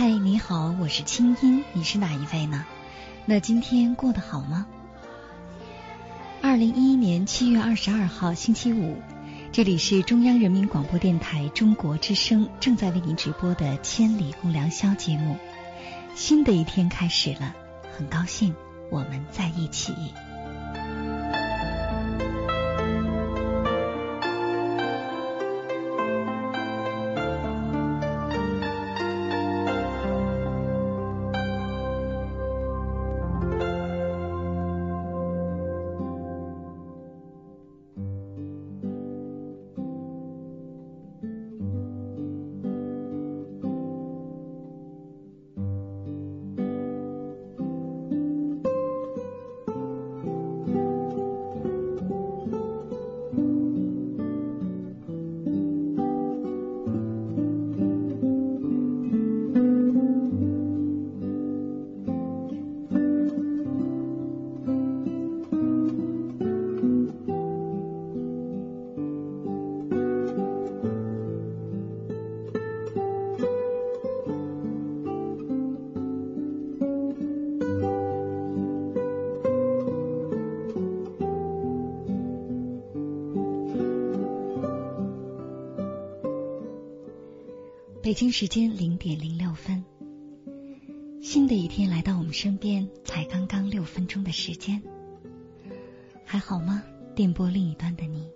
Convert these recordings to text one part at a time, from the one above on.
嗨，你好，我是清音，你是哪一位呢？那今天过得好吗？二零一一年七月二十二号星期五，这里是中央人民广播电台中国之声正在为您直播的《千里共良宵》节目。新的一天开始了，很高兴我们在一起。北京时间零点零六分，新的一天来到我们身边，才刚刚六分钟的时间，还好吗？电波另一端的你，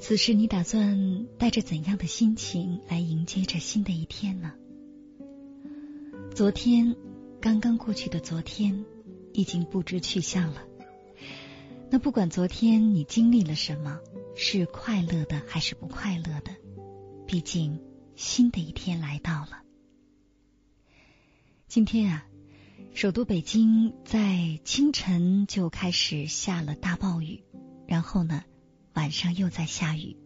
此时你打算带着怎样的心情来迎接这新的一天呢？昨天，刚刚过去的昨天，已经不知去向了。那不管昨天你经历了什么，是快乐的还是不快乐的，毕竟。新的一天来到了。今天啊，首都北京在清晨就开始下了大暴雨，然后呢，晚上又在下雨，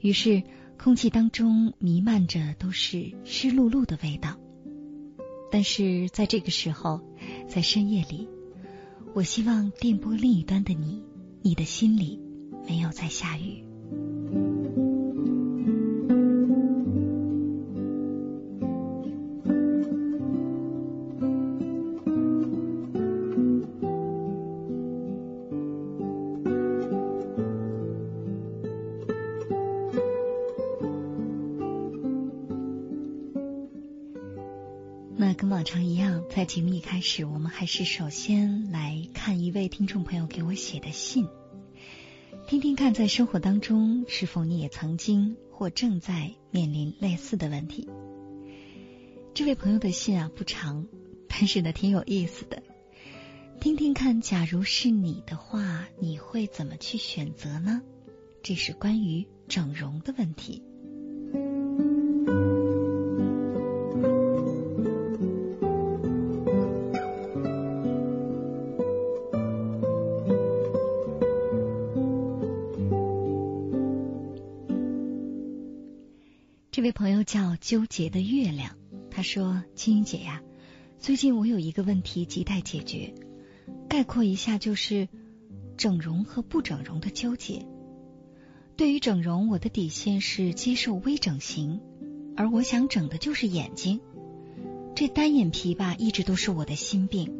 于是空气当中弥漫着都是湿漉漉的味道。但是在这个时候，在深夜里，我希望电波另一端的你，你的心里没有在下雨。在节目一开始，我们还是首先来看一位听众朋友给我写的信，听听看，在生活当中是否你也曾经或正在面临类似的问题。这位朋友的信啊不长，但是呢挺有意思的。听听看，假如是你的话，你会怎么去选择呢？这是关于整容的问题。位朋友叫纠结的月亮，他说：“青云姐呀，最近我有一个问题亟待解决。”概括一下，就是整容和不整容的纠结。对于整容，我的底线是接受微整形，而我想整的就是眼睛。这单眼皮吧，一直都是我的心病。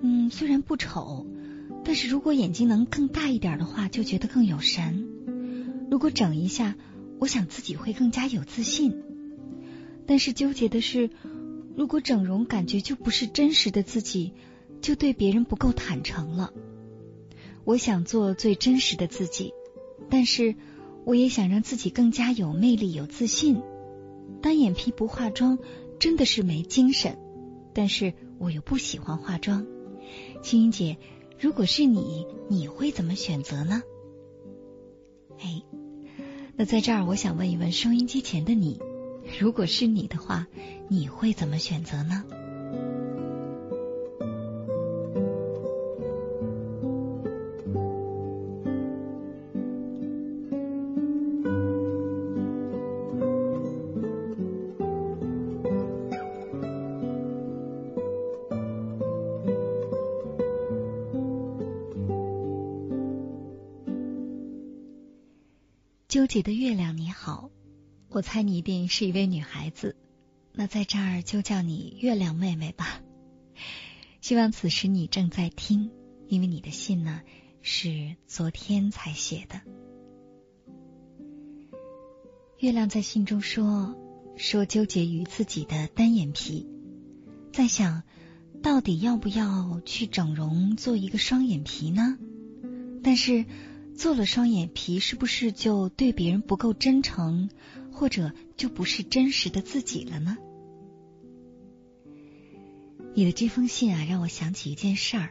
嗯，虽然不丑，但是如果眼睛能更大一点的话，就觉得更有神。如果整一下，我想自己会更加有自信。但是纠结的是，如果整容，感觉就不是真实的自己。就对别人不够坦诚了。我想做最真实的自己，但是我也想让自己更加有魅力、有自信。单眼皮不化妆真的是没精神，但是我又不喜欢化妆。青云姐，如果是你，你会怎么选择呢？哎，那在这儿我想问一问收音机前的你，如果是你的话，你会怎么选择呢？纠结的月亮，你好，我猜你一定是一位女孩子，那在这儿就叫你月亮妹妹吧。希望此时你正在听，因为你的信呢是昨天才写的。月亮在信中说说纠结于自己的单眼皮，在想到底要不要去整容做一个双眼皮呢？但是。做了双眼皮，是不是就对别人不够真诚，或者就不是真实的自己了呢？你的这封信啊，让我想起一件事儿。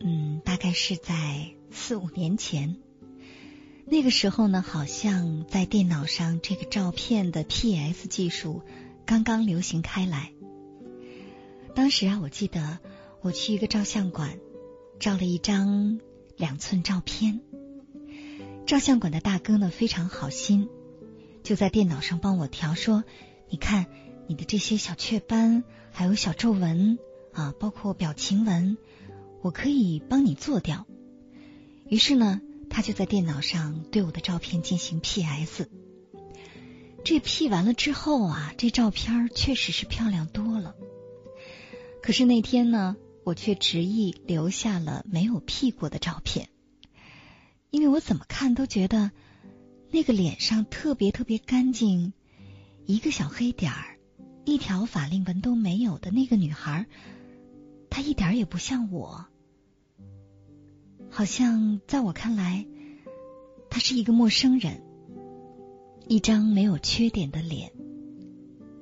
嗯，大概是在四五年前，那个时候呢，好像在电脑上这个照片的 PS 技术刚刚流行开来。当时啊，我记得我去一个照相馆照了一张两寸照片。照相馆的大哥呢非常好心，就在电脑上帮我调，说：“你看你的这些小雀斑，还有小皱纹啊，包括表情纹，我可以帮你做掉。”于是呢，他就在电脑上对我的照片进行 PS。这 P 完了之后啊，这照片确实是漂亮多了。可是那天呢，我却执意留下了没有 P 过的照片。因为我怎么看都觉得那个脸上特别特别干净，一个小黑点儿，一条法令纹都没有的那个女孩，她一点也不像我，好像在我看来，她是一个陌生人，一张没有缺点的脸，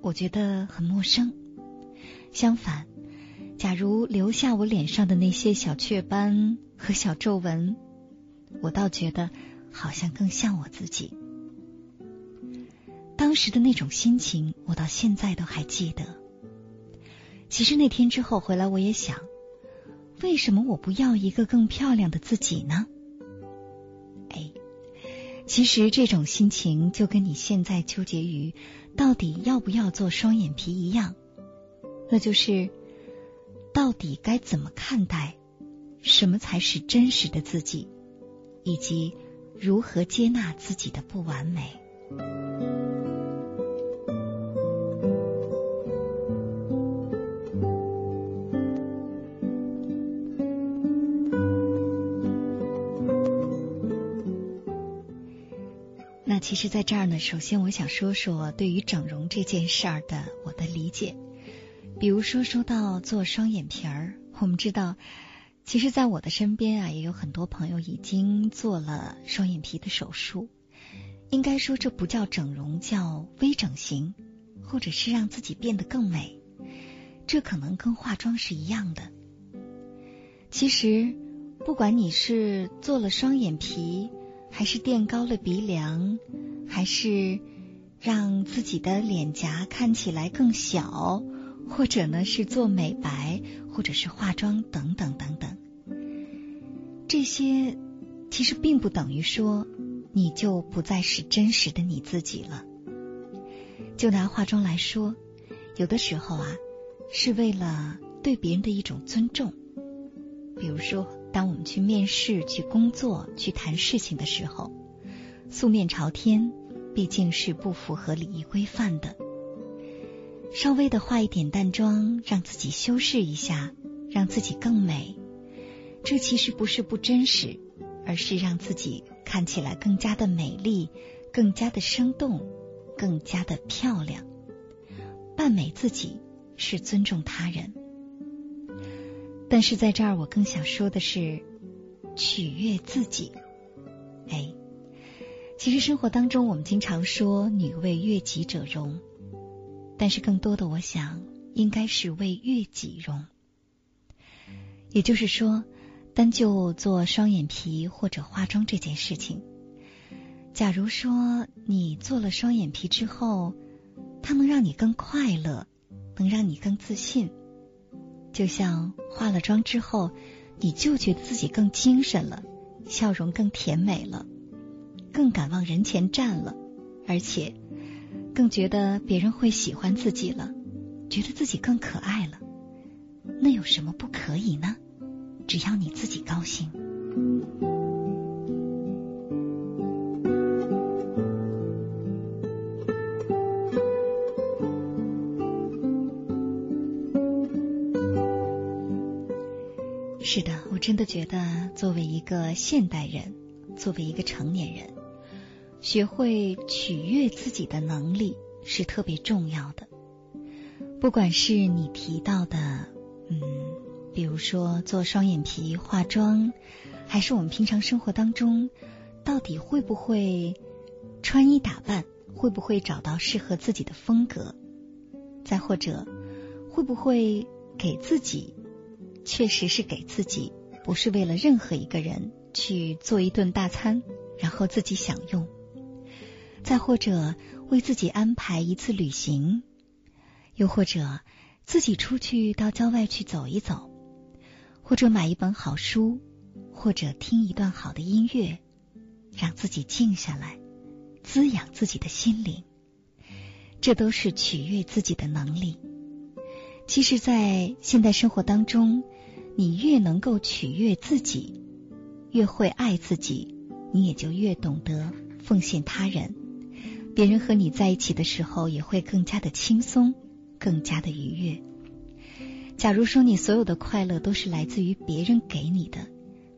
我觉得很陌生。相反，假如留下我脸上的那些小雀斑和小皱纹。我倒觉得好像更像我自己。当时的那种心情，我到现在都还记得。其实那天之后回来，我也想，为什么我不要一个更漂亮的自己呢？哎，其实这种心情就跟你现在纠结于到底要不要做双眼皮一样，那就是到底该怎么看待，什么才是真实的自己。以及如何接纳自己的不完美。那其实，在这儿呢，首先我想说说对于整容这件事儿的我的理解。比如说，说到做双眼皮儿，我们知道，其实，在我的身边啊，也有很多朋友已经做了双眼皮的手术。应该说，这不叫整容，叫微整形，或者是让自己变得更美。这可能跟化妆是一样的。其实，不管你是做了双眼皮，还是垫高了鼻梁，还是让自己的脸颊看起来更小，或者呢是做美白，或者是化妆等等等等，这些其实并不等于说你就不再是真实的你自己了。就拿化妆来说，有的时候啊，是为了对别人的一种尊重。比如说，当我们去面试、去工作、去谈事情的时候，素面朝天毕竟是不符合礼仪规范的。稍微的化一点淡妆，让自己修饰一下，让自己更美，这其实不是不真实，而是让自己看起来更加的美丽、更加的生动、更加的漂亮。扮美自己是尊重他人。但是在这儿，我更想说的是取悦自己。哎，其实生活当中，我们经常说“女为悦己者容”，但是更多的，我想应该是为悦己容。也就是说，单就做双眼皮或者化妆这件事情，假如说你做了双眼皮之后，它能让你更快乐，能让你更自信。就像化了妆之后，你就觉得自己更精神了，笑容更甜美了，更敢往人前站了，而且更觉得别人会喜欢自己了，觉得自己更可爱了。那有什么不可以呢？只要你自己高兴。是的，我真的觉得，作为一个现代人，作为一个成年人，学会取悦自己的能力是特别重要的。不管是你提到的，嗯，比如说做双眼皮、化妆，还是我们平常生活当中，到底会不会穿衣打扮，会不会找到适合自己的风格，再或者会不会给自己。确实是给自己，不是为了任何一个人去做一顿大餐，然后自己享用；再或者为自己安排一次旅行，又或者自己出去到郊外去走一走，或者买一本好书，或者听一段好的音乐，让自己静下来，滋养自己的心灵。这都是取悦自己的能力。其实，在现代生活当中，你越能够取悦自己，越会爱自己，你也就越懂得奉献他人。别人和你在一起的时候，也会更加的轻松，更加的愉悦。假如说你所有的快乐都是来自于别人给你的，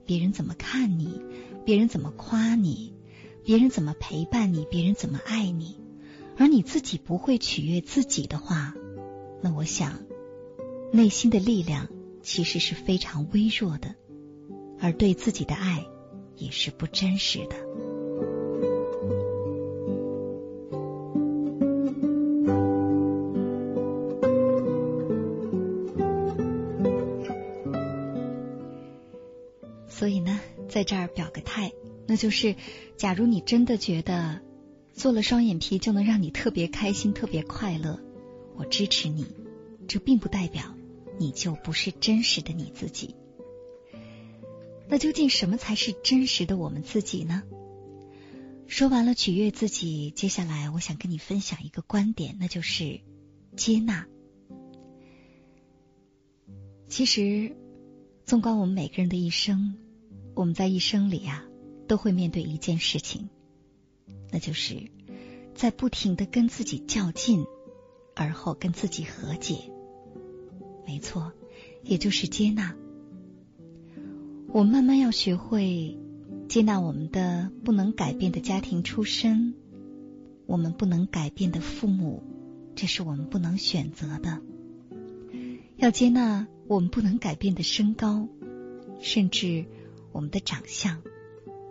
别人怎么看你，别人怎么夸你，别人怎么陪伴你，别人怎么爱你，而你自己不会取悦自己的话，那我想。内心的力量其实是非常微弱的，而对自己的爱也是不真实的。这儿表个态，那就是，假如你真的觉得做了双眼皮就能让你特别开心、特别快乐，我支持你。这并不代表。你就不是真实的你自己。那究竟什么才是真实的我们自己呢？说完了取悦自己，接下来我想跟你分享一个观点，那就是接纳。其实，纵观我们每个人的一生，我们在一生里啊，都会面对一件事情，那就是在不停的跟自己较劲，而后跟自己和解。没错，也就是接纳。我慢慢要学会接纳我们的不能改变的家庭出身，我们不能改变的父母，这是我们不能选择的。要接纳我们不能改变的身高，甚至我们的长相，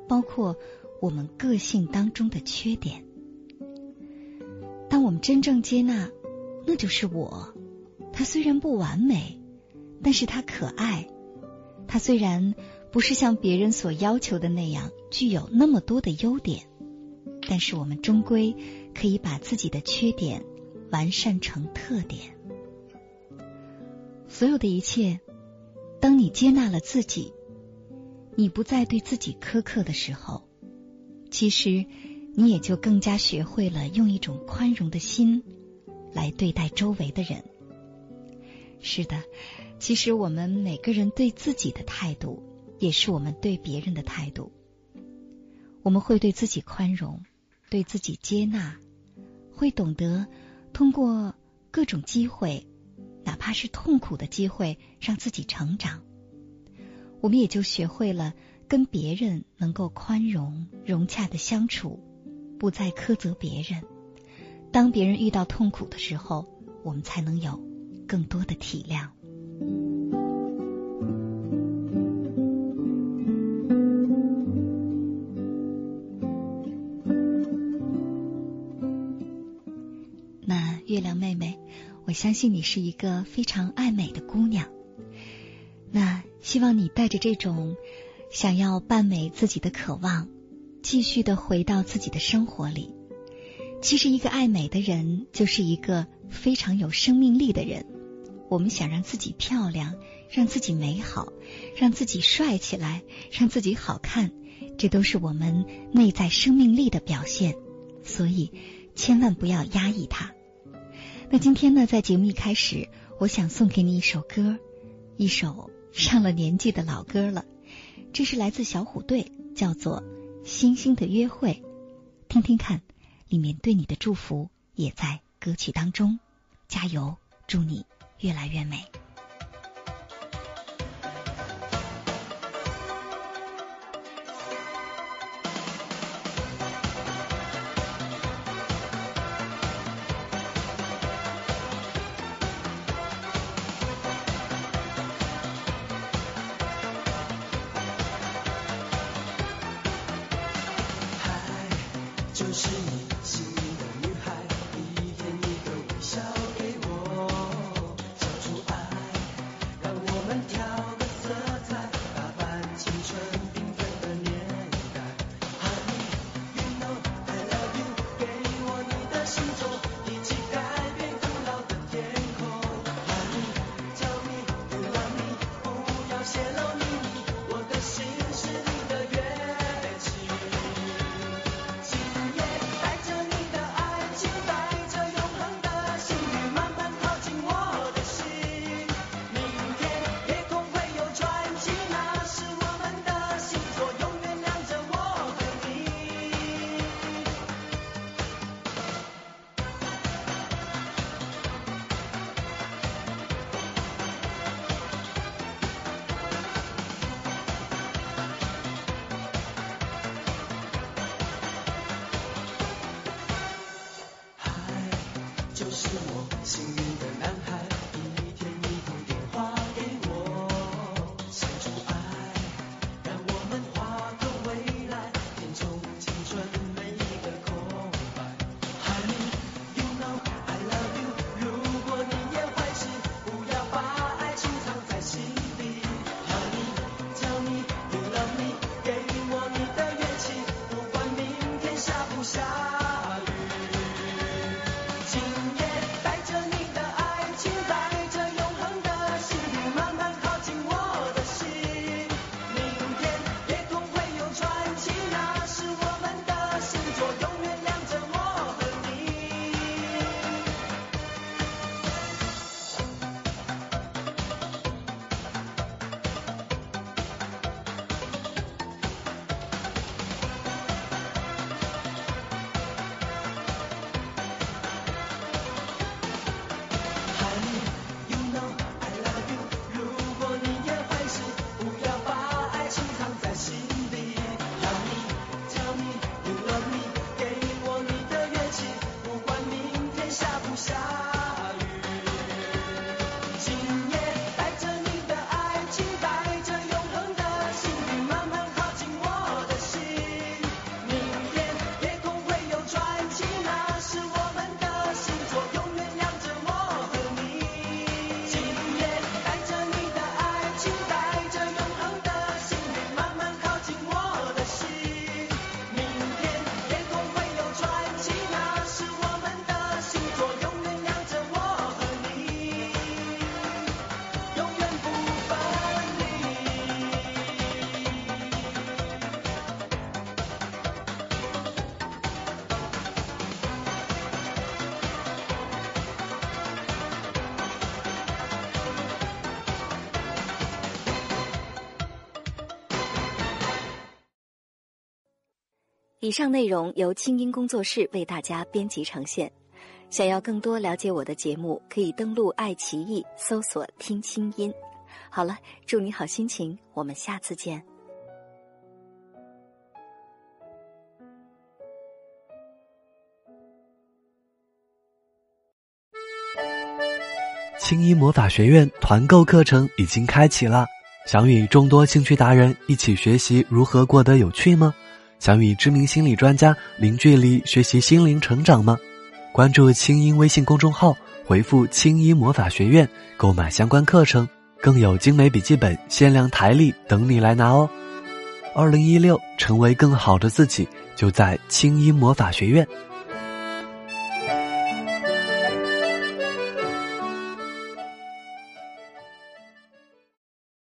包括我们个性当中的缺点。当我们真正接纳，那就是我。他虽然不完美，但是他可爱。他虽然不是像别人所要求的那样具有那么多的优点，但是我们终归可以把自己的缺点完善成特点。所有的一切，当你接纳了自己，你不再对自己苛刻的时候，其实你也就更加学会了用一种宽容的心来对待周围的人。是的，其实我们每个人对自己的态度，也是我们对别人的态度。我们会对自己宽容，对自己接纳，会懂得通过各种机会，哪怕是痛苦的机会，让自己成长。我们也就学会了跟别人能够宽容、融洽的相处，不再苛责别人。当别人遇到痛苦的时候，我们才能有。更多的体谅。那月亮妹妹，我相信你是一个非常爱美的姑娘。希望你带着这种想要扮美自己的渴望，继续的回到自己的生活里。其实，一个爱美的人，就是一个非常有生命力的人。我们想让自己漂亮，让自己美好，让自己帅起来，让自己好看，这都是我们内在生命力的表现。所以，千万不要压抑它。那今天呢，在节目一开始，我想送给你一首歌，一首上了年纪的老歌了。这是来自小虎队，叫做《星星的约会》，听听看，里面对你的祝福也在歌曲当中。加油，祝你！越来越美。以上内容由清音工作室为大家编辑呈现。想要更多了解我的节目，可以登录爱奇艺搜索“听清音”。好了，祝你好心情，我们下次见。青衣魔法学院团购课程已经开启了，想与众多兴趣达人一起学习如何过得有趣吗？想与知名心理专家零距离学习心灵成长吗？关注清音微信公众号，回复“清音魔法学院”购买相关课程，更有精美笔记本、限量台历等你来拿哦！二零一六，成为更好的自己，就在清音魔法学院。